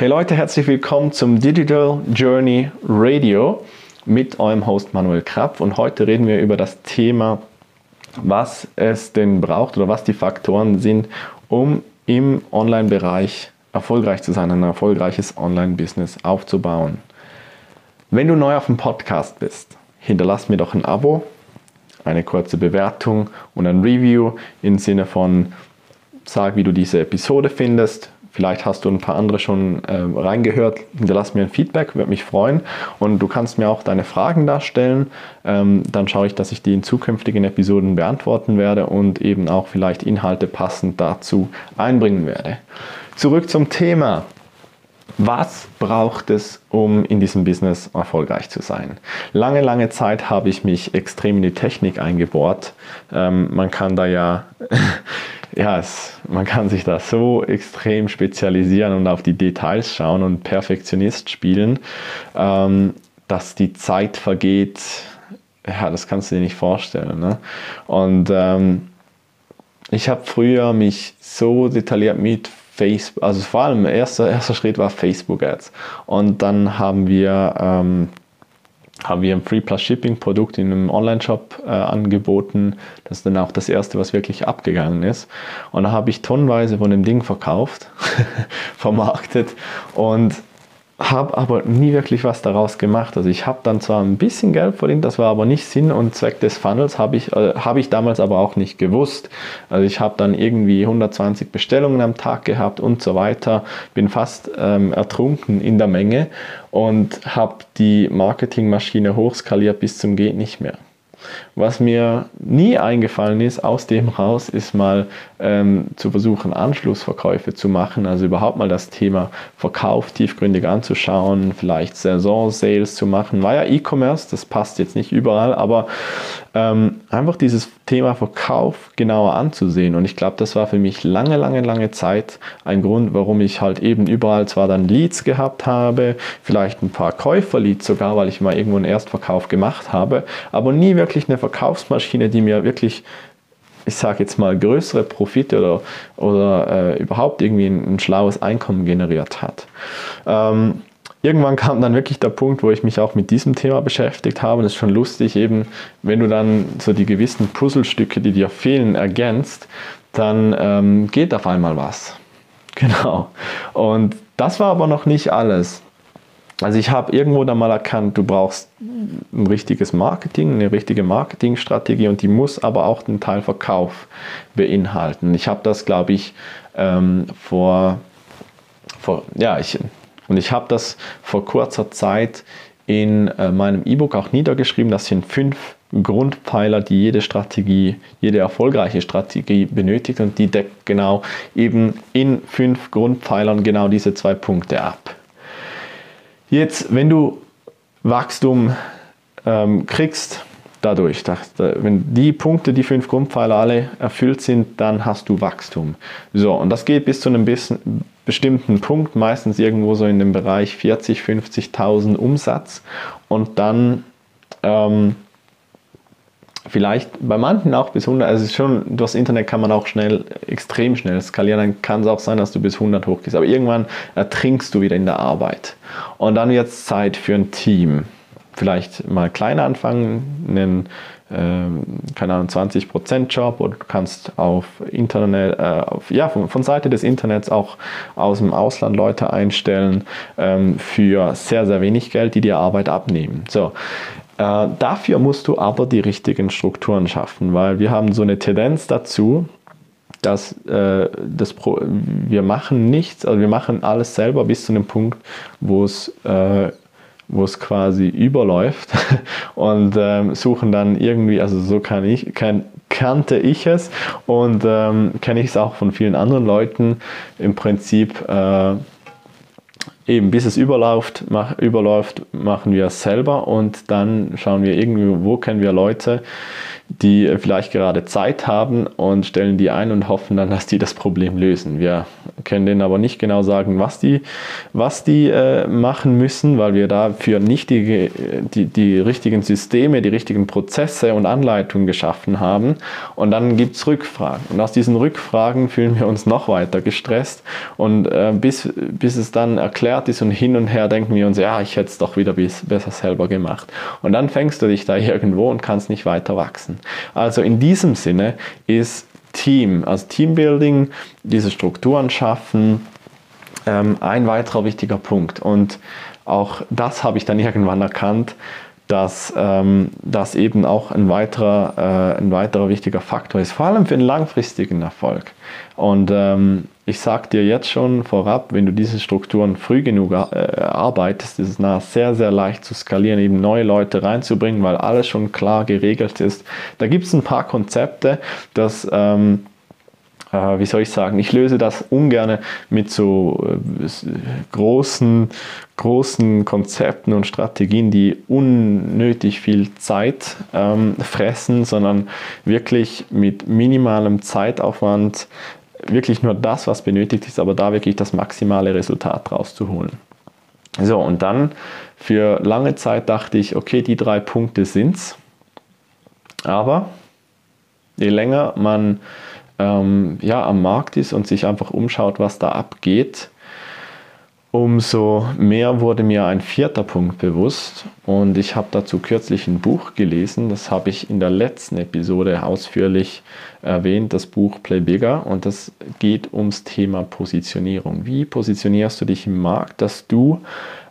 Hey Leute, herzlich willkommen zum Digital Journey Radio mit eurem Host Manuel Krapp und heute reden wir über das Thema, was es denn braucht oder was die Faktoren sind, um im Online-Bereich erfolgreich zu sein, ein erfolgreiches Online-Business aufzubauen. Wenn du neu auf dem Podcast bist, hinterlass mir doch ein Abo, eine kurze Bewertung und ein Review im Sinne von sag, wie du diese Episode findest, Vielleicht hast du ein paar andere schon äh, reingehört. Hinterlass mir ein Feedback, würde mich freuen. Und du kannst mir auch deine Fragen darstellen. Ähm, dann schaue ich, dass ich die in zukünftigen Episoden beantworten werde und eben auch vielleicht Inhalte passend dazu einbringen werde. Zurück zum Thema. Was braucht es, um in diesem Business erfolgreich zu sein? Lange, lange Zeit habe ich mich extrem in die Technik eingebohrt. Ähm, man kann da ja ja, es, man kann sich da so extrem spezialisieren und auf die Details schauen und Perfektionist spielen, ähm, dass die Zeit vergeht. Ja, das kannst du dir nicht vorstellen. Ne? Und ähm, ich habe früher mich so detailliert mit Facebook, also vor allem erster erster Schritt war Facebook Ads. Und dann haben wir ähm, haben wir ein Free Plus Shipping Produkt in einem Online-Shop äh, angeboten. Das ist dann auch das erste, was wirklich abgegangen ist. Und da habe ich tonnenweise von dem Ding verkauft, vermarktet und habe aber nie wirklich was daraus gemacht. Also ich habe dann zwar ein bisschen Geld verdient, das war aber nicht Sinn und Zweck des Funnels, habe ich, äh, hab ich damals aber auch nicht gewusst. Also ich habe dann irgendwie 120 Bestellungen am Tag gehabt und so weiter, bin fast ähm, ertrunken in der Menge und habe die Marketingmaschine hochskaliert bis zum geht nicht mehr. Was mir nie eingefallen ist, aus dem raus, ist mal ähm, zu versuchen, Anschlussverkäufe zu machen, also überhaupt mal das Thema Verkauf tiefgründig anzuschauen, vielleicht Saison-Sales zu machen. War ja E-Commerce, das passt jetzt nicht überall, aber ähm, einfach dieses Thema Verkauf genauer anzusehen. Und ich glaube, das war für mich lange, lange, lange Zeit ein Grund, warum ich halt eben überall zwar dann Leads gehabt habe, vielleicht ein paar Käuferleads sogar, weil ich mal irgendwo einen Erstverkauf gemacht habe, aber nie wirklich eine Verkaufsmaschine, die mir wirklich ich sage jetzt mal, größere Profite oder, oder äh, überhaupt irgendwie ein, ein, schlaues Einkommen generiert hat. Ähm, irgendwann kam dann wirklich der Punkt, wo ich mich auch mit diesem Thema beschäftigt habe. Und es ist schon lustig, eben, wenn du dann so die gewissen Puzzlestücke, die dir fehlen, ergänzt, dann ähm, geht auf einmal was. Genau. Und das war aber noch nicht alles. Also ich habe irgendwo dann mal erkannt, du brauchst ein richtiges Marketing, eine richtige Marketingstrategie und die muss aber auch den Teil Verkauf beinhalten. Ich habe das, glaube ich, ähm, vor, vor, ja, ich, und ich habe das vor kurzer Zeit in äh, meinem E-Book auch niedergeschrieben. Das sind fünf Grundpfeiler, die jede Strategie, jede erfolgreiche Strategie benötigt und die deckt genau eben in fünf Grundpfeilern genau diese zwei Punkte ab. Jetzt, wenn du Wachstum ähm, kriegst, dadurch, dass, wenn die Punkte, die fünf Grundpfeiler alle erfüllt sind, dann hast du Wachstum. So, und das geht bis zu einem bisschen, bestimmten Punkt, meistens irgendwo so in dem Bereich 40, 50.000 Umsatz und dann ähm, vielleicht bei manchen auch bis 100, also schon das Internet kann man auch schnell, extrem schnell skalieren, dann kann es auch sein, dass du bis 100 hochgehst, aber irgendwann ertrinkst du wieder in der Arbeit. Und dann wird es Zeit für ein Team. Vielleicht mal kleiner anfangen, einen, keine Ahnung, 20% Job oder du kannst auf Internet, äh, auf, ja, von, von, Seite des Internets auch aus dem Ausland Leute einstellen ähm, für sehr, sehr wenig Geld, die dir Arbeit abnehmen. So, äh, dafür musst du aber die richtigen Strukturen schaffen, weil wir haben so eine Tendenz dazu, dass äh, das Pro wir machen nichts, also wir machen alles selber bis zu einem Punkt, wo es äh, wo es quasi überläuft. Und ähm, suchen dann irgendwie, also so kann ich, kann, kannte ich es. Und ähm, kenne ich es auch von vielen anderen Leuten. Im Prinzip äh, eben bis es überläuft, mach, überläuft, machen wir es selber. Und dann schauen wir irgendwie, wo kennen wir Leute, die vielleicht gerade Zeit haben und stellen die ein und hoffen dann, dass die das Problem lösen. Wir können denen aber nicht genau sagen, was die, was die äh, machen müssen, weil wir dafür nicht die, die, die richtigen Systeme, die richtigen Prozesse und Anleitungen geschaffen haben. Und dann gibt es Rückfragen. Und aus diesen Rückfragen fühlen wir uns noch weiter gestresst. Und äh, bis, bis es dann erklärt ist und hin und her denken wir uns, ja, ich hätte es doch wieder besser selber gemacht. Und dann fängst du dich da irgendwo und kannst nicht weiter wachsen. Also in diesem Sinne ist Team, also Teambuilding, diese Strukturen schaffen, ähm, ein weiterer wichtiger Punkt. Und auch das habe ich dann irgendwann erkannt, dass ähm, das eben auch ein weiterer, äh, ein weiterer wichtiger Faktor ist, vor allem für den langfristigen Erfolg. Und ähm, ich sage dir jetzt schon vorab, wenn du diese Strukturen früh genug äh, arbeitest, ist es nachher sehr, sehr leicht zu skalieren, eben neue Leute reinzubringen, weil alles schon klar geregelt ist. Da gibt es ein paar Konzepte, dass ähm, äh, wie soll ich sagen, ich löse das ungern mit so äh, großen, großen Konzepten und Strategien, die unnötig viel Zeit ähm, fressen, sondern wirklich mit minimalem Zeitaufwand wirklich nur das, was benötigt ist, aber da wirklich das maximale Resultat rauszuholen. So, und dann für lange Zeit dachte ich, okay, die drei Punkte sind's. Aber je länger man ähm, ja, am Markt ist und sich einfach umschaut, was da abgeht, umso mehr wurde mir ein vierter Punkt bewusst. Und ich habe dazu kürzlich ein Buch gelesen, das habe ich in der letzten Episode ausführlich erwähnt, das Buch Play Bigger. Und das geht ums Thema Positionierung. Wie positionierst du dich im Markt, dass du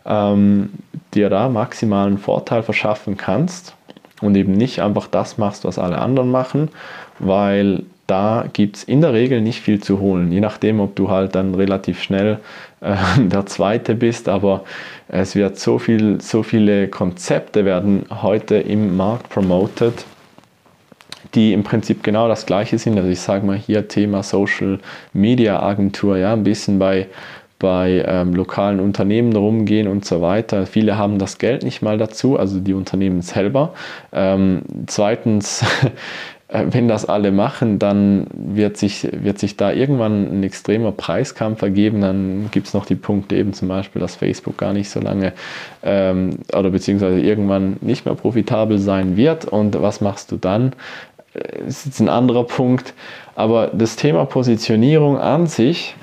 ähm, dir da maximalen Vorteil verschaffen kannst und eben nicht einfach das machst, was alle anderen machen, weil da gibt es in der Regel nicht viel zu holen, je nachdem, ob du halt dann relativ schnell äh, der Zweite bist, aber es wird so, viel, so viele Konzepte werden heute im Markt promoted, die im Prinzip genau das gleiche sind. Also ich sage mal hier Thema Social Media Agentur, ja, ein bisschen bei, bei ähm, lokalen Unternehmen rumgehen und so weiter. Viele haben das Geld nicht mal dazu, also die Unternehmen selber. Ähm, zweitens wenn das alle machen, dann wird sich, wird sich da irgendwann ein extremer Preiskampf ergeben. Dann gibt es noch die Punkte eben zum Beispiel, dass Facebook gar nicht so lange ähm, oder beziehungsweise irgendwann nicht mehr profitabel sein wird. Und was machst du dann? Das äh, ist jetzt ein anderer Punkt. Aber das Thema Positionierung an sich,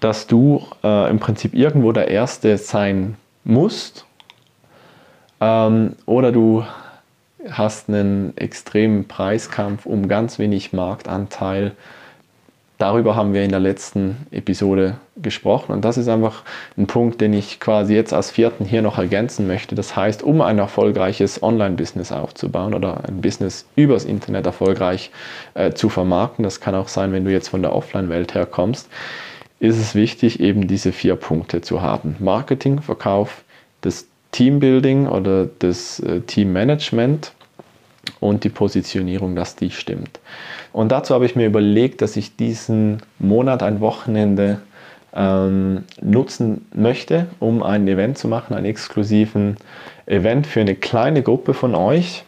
dass du äh, im Prinzip irgendwo der Erste sein musst ähm, oder du hast einen extremen Preiskampf um ganz wenig Marktanteil. Darüber haben wir in der letzten Episode gesprochen und das ist einfach ein Punkt, den ich quasi jetzt als vierten hier noch ergänzen möchte. Das heißt, um ein erfolgreiches Online-Business aufzubauen oder ein Business übers Internet erfolgreich äh, zu vermarkten, das kann auch sein, wenn du jetzt von der Offline-Welt herkommst, ist es wichtig, eben diese vier Punkte zu haben. Marketing, Verkauf, das Teambuilding oder das äh, Teammanagement und die Positionierung, dass die stimmt. Und dazu habe ich mir überlegt, dass ich diesen Monat, ein Wochenende ähm, nutzen möchte, um ein Event zu machen, einen exklusiven Event für eine kleine Gruppe von euch,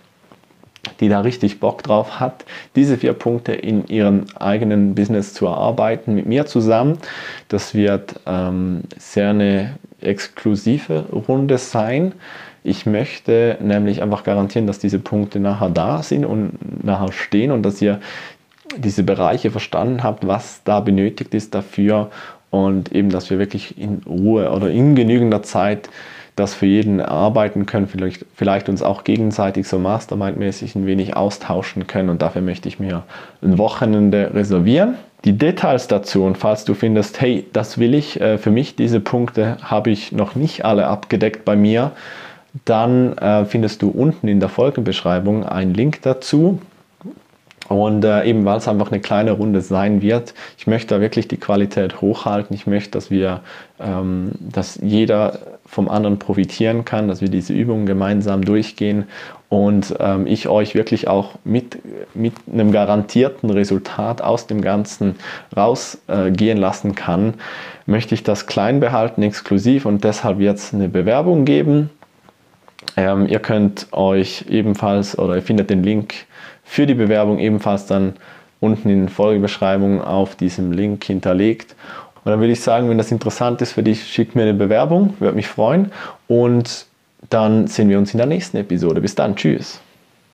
die da richtig Bock drauf hat, diese vier Punkte in ihrem eigenen Business zu erarbeiten mit mir zusammen. Das wird ähm, sehr eine exklusive Runde sein. Ich möchte nämlich einfach garantieren, dass diese Punkte nachher da sind und nachher stehen und dass ihr diese Bereiche verstanden habt, was da benötigt ist dafür und eben, dass wir wirklich in Ruhe oder in genügender Zeit das für jeden erarbeiten können, vielleicht, vielleicht uns auch gegenseitig so mastermindmäßig ein wenig austauschen können und dafür möchte ich mir ein Wochenende reservieren. Die Details dazu und falls du findest, hey, das will ich, äh, für mich diese Punkte habe ich noch nicht alle abgedeckt bei mir, dann äh, findest du unten in der Folgenbeschreibung einen Link dazu. Und äh, eben weil es einfach eine kleine Runde sein wird, ich möchte da wirklich die Qualität hochhalten. Ich möchte, dass wir, ähm, dass jeder vom anderen profitieren kann, dass wir diese Übungen gemeinsam durchgehen und ähm, ich euch wirklich auch mit, mit einem garantierten Resultat aus dem Ganzen rausgehen äh, lassen kann, möchte ich das klein behalten, exklusiv und deshalb es eine Bewerbung geben Ähm, ihr könnt euch ebenfalls oder ihr findet den Link für die Bewerbung ebenfalls dann unten in der Folgebeschreibung auf diesem Link hinterlegt. Und dann würde ich sagen, wenn das interessant ist für dich, schick mir eine Bewerbung, würde mich freuen. Und dann sehen wir uns in der nächsten Episode. Bis dann, tschüss.